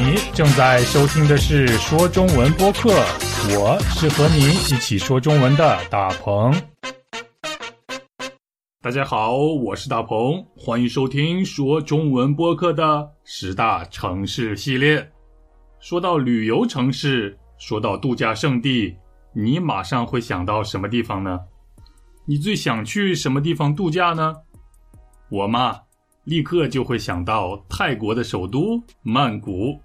你正在收听的是说中文播客，我是和你一起说中文的大鹏。大家好，我是大鹏，欢迎收听说中文播客的十大城市系列。说到旅游城市，说到度假胜地，你马上会想到什么地方呢？你最想去什么地方度假呢？我嘛，立刻就会想到泰国的首都曼谷。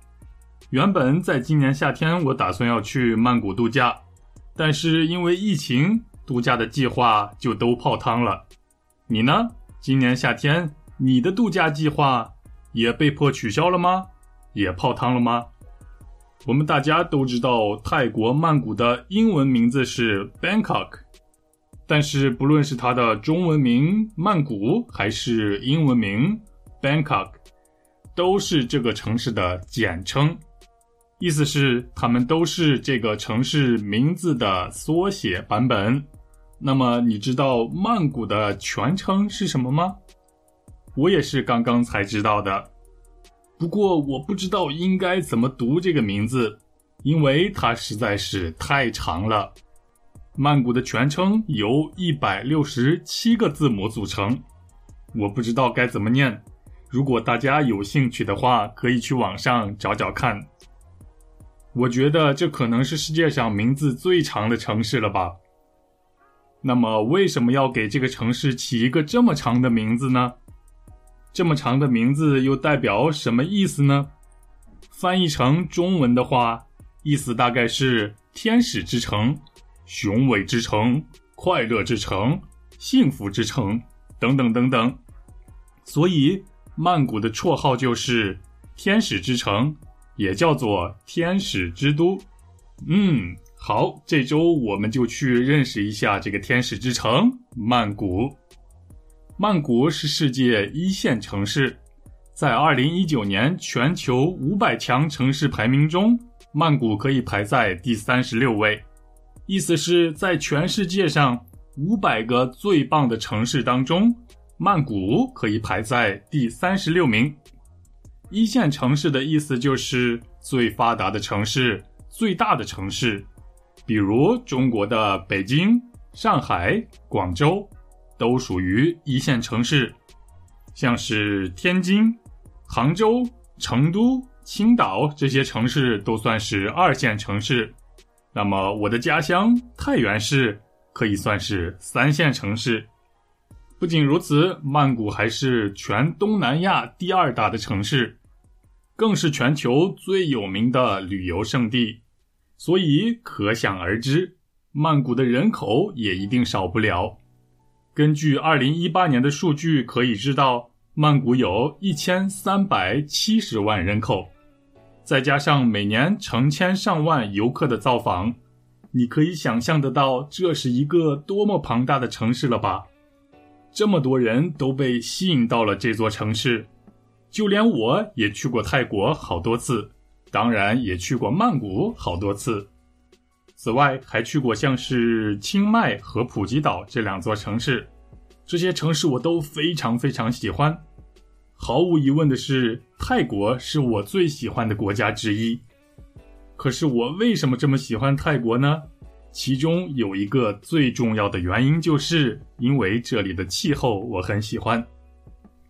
原本在今年夏天，我打算要去曼谷度假，但是因为疫情，度假的计划就都泡汤了。你呢？今年夏天你的度假计划也被迫取消了吗？也泡汤了吗？我们大家都知道，泰国曼谷的英文名字是 Bangkok。但是，不论是它的中文名曼谷，还是英文名 Bangkok，都是这个城市的简称，意思是它们都是这个城市名字的缩写版本。那么，你知道曼谷的全称是什么吗？我也是刚刚才知道的。不过，我不知道应该怎么读这个名字，因为它实在是太长了。曼谷的全称由一百六十七个字母组成，我不知道该怎么念。如果大家有兴趣的话，可以去网上找找看。我觉得这可能是世界上名字最长的城市了吧？那么，为什么要给这个城市起一个这么长的名字呢？这么长的名字又代表什么意思呢？翻译成中文的话，意思大概是“天使之城”。雄伟之城、快乐之城、幸福之城，等等等等。所以，曼谷的绰号就是“天使之城”，也叫做“天使之都”。嗯，好，这周我们就去认识一下这个天使之城——曼谷。曼谷是世界一线城市，在二零一九年全球五百强城市排名中，曼谷可以排在第三十六位。意思是在全世界上五百个最棒的城市当中，曼谷可以排在第三十六名。一线城市的意思就是最发达的城市、最大的城市，比如中国的北京、上海、广州，都属于一线城市。像是天津、杭州、成都、青岛这些城市都算是二线城市。那么，我的家乡太原市可以算是三线城市。不仅如此，曼谷还是全东南亚第二大的城市，更是全球最有名的旅游胜地。所以，可想而知，曼谷的人口也一定少不了。根据二零一八年的数据，可以知道，曼谷有一千三百七十万人口。再加上每年成千上万游客的造访，你可以想象得到这是一个多么庞大的城市了吧？这么多人都被吸引到了这座城市，就连我也去过泰国好多次，当然也去过曼谷好多次。此外，还去过像是清迈和普吉岛这两座城市，这些城市我都非常非常喜欢。毫无疑问的是，泰国是我最喜欢的国家之一。可是我为什么这么喜欢泰国呢？其中有一个最重要的原因，就是因为这里的气候我很喜欢。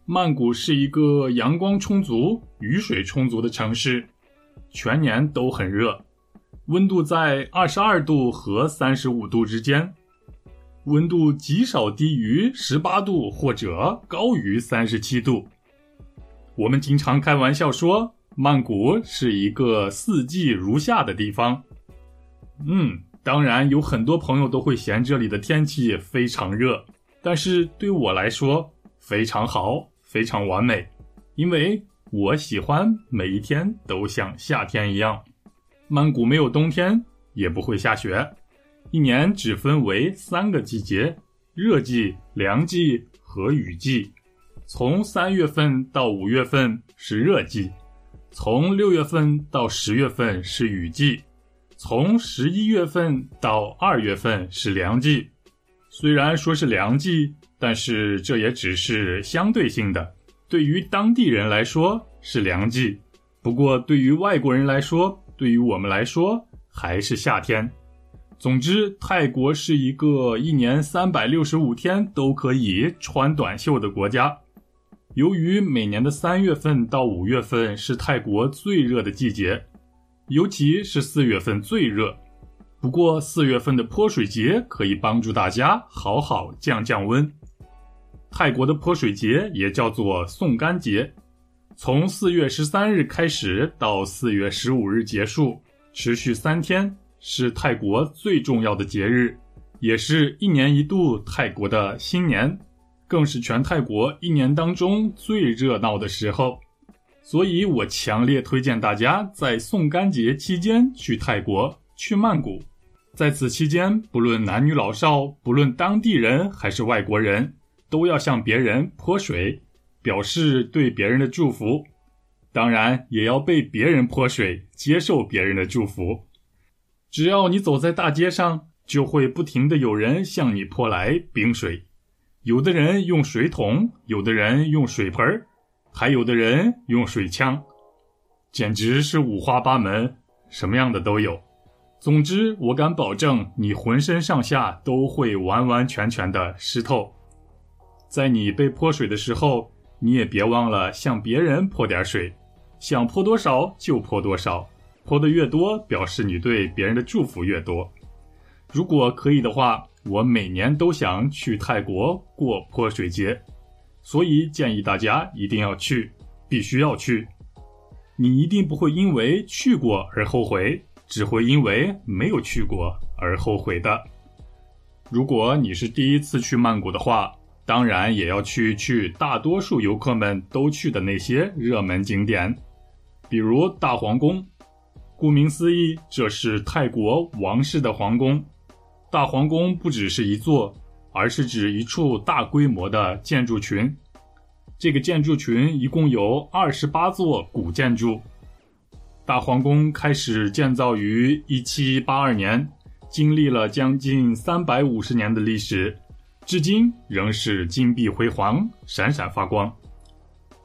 曼谷是一个阳光充足、雨水充足的城市，全年都很热，温度在二十二度和三十五度之间，温度极少低于十八度或者高于三十七度。我们经常开玩笑说，曼谷是一个四季如夏的地方。嗯，当然有很多朋友都会嫌这里的天气非常热，但是对我来说非常好，非常完美，因为我喜欢每一天都像夏天一样。曼谷没有冬天，也不会下雪，一年只分为三个季节：热季、凉季和雨季。从三月份到五月份是热季，从六月份到十月份是雨季，从十一月份到二月份是凉季。虽然说是凉季，但是这也只是相对性的。对于当地人来说是凉季，不过对于外国人来说，对于我们来说还是夏天。总之，泰国是一个一年三百六十五天都可以穿短袖的国家。由于每年的三月份到五月份是泰国最热的季节，尤其是四月份最热。不过四月份的泼水节可以帮助大家好好降降温。泰国的泼水节也叫做送干节，从四月十三日开始到四月十五日结束，持续三天，是泰国最重要的节日，也是一年一度泰国的新年。更是全泰国一年当中最热闹的时候，所以我强烈推荐大家在送干节期间去泰国，去曼谷。在此期间，不论男女老少，不论当地人还是外国人，都要向别人泼水，表示对别人的祝福。当然，也要被别人泼水，接受别人的祝福。只要你走在大街上，就会不停的有人向你泼来冰水。有的人用水桶，有的人用水盆儿，还有的人用水枪，简直是五花八门，什么样的都有。总之，我敢保证，你浑身上下都会完完全全的湿透。在你被泼水的时候，你也别忘了向别人泼点水，想泼多少就泼多少，泼的越多，表示你对别人的祝福越多。如果可以的话。我每年都想去泰国过泼水节，所以建议大家一定要去，必须要去。你一定不会因为去过而后悔，只会因为没有去过而后悔的。如果你是第一次去曼谷的话，当然也要去去大多数游客们都去的那些热门景点，比如大皇宫。顾名思义，这是泰国王室的皇宫。大皇宫不只是一座，而是指一处大规模的建筑群。这个建筑群一共有二十八座古建筑。大皇宫开始建造于一七八二年，经历了将近三百五十年的历史，至今仍是金碧辉煌、闪闪发光。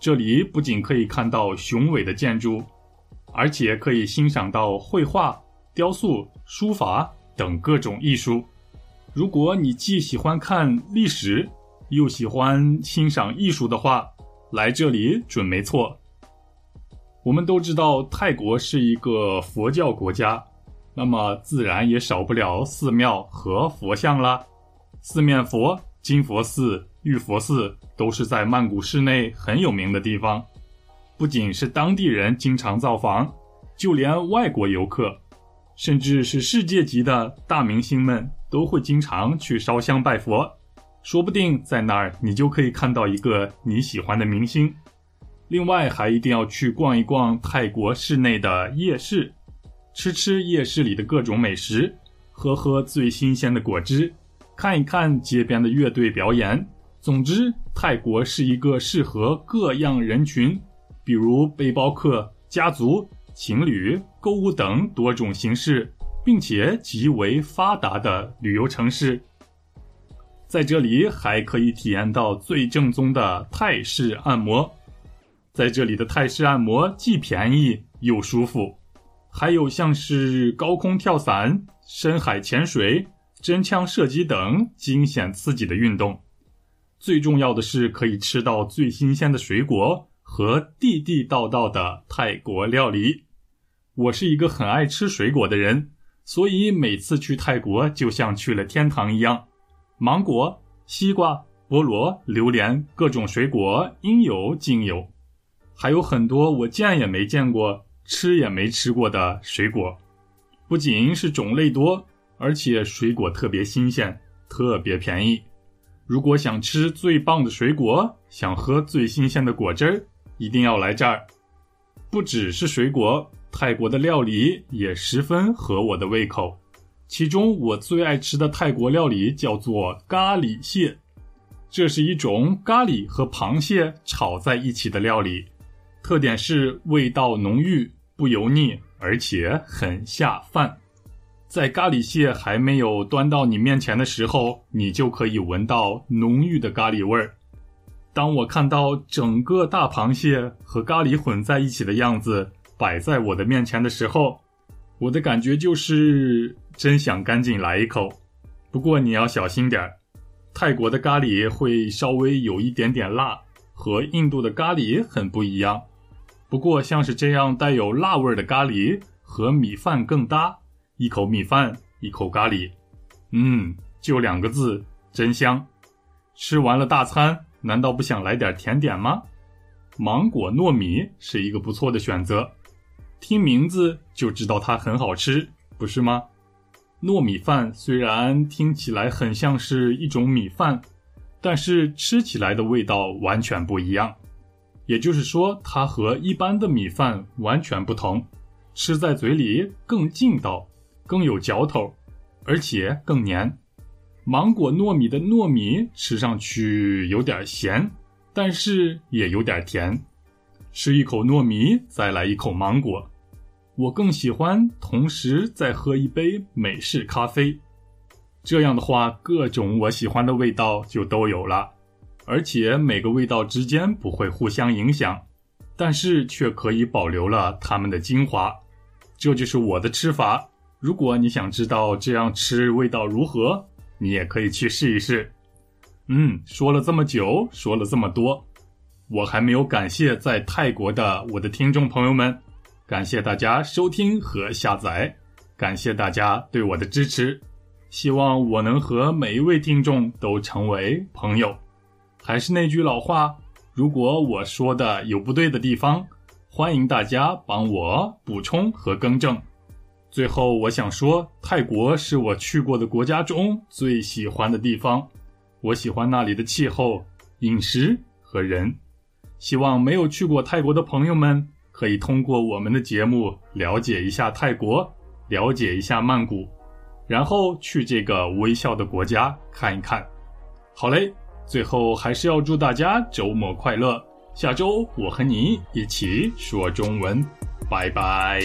这里不仅可以看到雄伟的建筑，而且可以欣赏到绘画、雕塑、书法。等各种艺术，如果你既喜欢看历史，又喜欢欣赏艺术的话，来这里准没错。我们都知道泰国是一个佛教国家，那么自然也少不了寺庙和佛像啦。四面佛、金佛寺、玉佛寺都是在曼谷市内很有名的地方，不仅是当地人经常造访，就连外国游客。甚至是世界级的大明星们都会经常去烧香拜佛，说不定在那儿你就可以看到一个你喜欢的明星。另外，还一定要去逛一逛泰国市内的夜市，吃吃夜市里的各种美食，喝喝最新鲜的果汁，看一看街边的乐队表演。总之，泰国是一个适合各样人群，比如背包客、家族。情侣、购物等多种形式，并且极为发达的旅游城市，在这里还可以体验到最正宗的泰式按摩。在这里的泰式按摩既便宜又舒服，还有像是高空跳伞、深海潜水、真枪射击等惊险刺激的运动。最重要的是可以吃到最新鲜的水果和地地道道的泰国料理。我是一个很爱吃水果的人，所以每次去泰国就像去了天堂一样。芒果、西瓜、菠萝、榴莲，各种水果应有尽有，还有很多我见也没见过、吃也没吃过的水果。不仅是种类多，而且水果特别新鲜，特别便宜。如果想吃最棒的水果，想喝最新鲜的果汁儿，一定要来这儿。不只是水果。泰国的料理也十分合我的胃口，其中我最爱吃的泰国料理叫做咖喱蟹，这是一种咖喱和螃蟹炒在一起的料理，特点是味道浓郁、不油腻，而且很下饭。在咖喱蟹还没有端到你面前的时候，你就可以闻到浓郁的咖喱味儿。当我看到整个大螃蟹和咖喱混在一起的样子，摆在我的面前的时候，我的感觉就是真想赶紧来一口。不过你要小心点儿，泰国的咖喱会稍微有一点点辣，和印度的咖喱很不一样。不过像是这样带有辣味的咖喱和米饭更搭，一口米饭，一口咖喱，嗯，就两个字，真香。吃完了大餐，难道不想来点甜点吗？芒果糯米是一个不错的选择，听名字就知道它很好吃，不是吗？糯米饭虽然听起来很像是一种米饭，但是吃起来的味道完全不一样。也就是说，它和一般的米饭完全不同，吃在嘴里更劲道，更有嚼头，而且更黏。芒果糯米的糯米吃上去有点咸。但是也有点甜，吃一口糯米，再来一口芒果，我更喜欢同时再喝一杯美式咖啡。这样的话，各种我喜欢的味道就都有了，而且每个味道之间不会互相影响，但是却可以保留了它们的精华。这就是我的吃法。如果你想知道这样吃味道如何，你也可以去试一试。嗯，说了这么久，说了这么多，我还没有感谢在泰国的我的听众朋友们，感谢大家收听和下载，感谢大家对我的支持，希望我能和每一位听众都成为朋友。还是那句老话，如果我说的有不对的地方，欢迎大家帮我补充和更正。最后，我想说，泰国是我去过的国家中最喜欢的地方。我喜欢那里的气候、饮食和人。希望没有去过泰国的朋友们可以通过我们的节目了解一下泰国，了解一下曼谷，然后去这个微笑的国家看一看。好嘞，最后还是要祝大家周末快乐。下周我和你一起说中文，拜拜。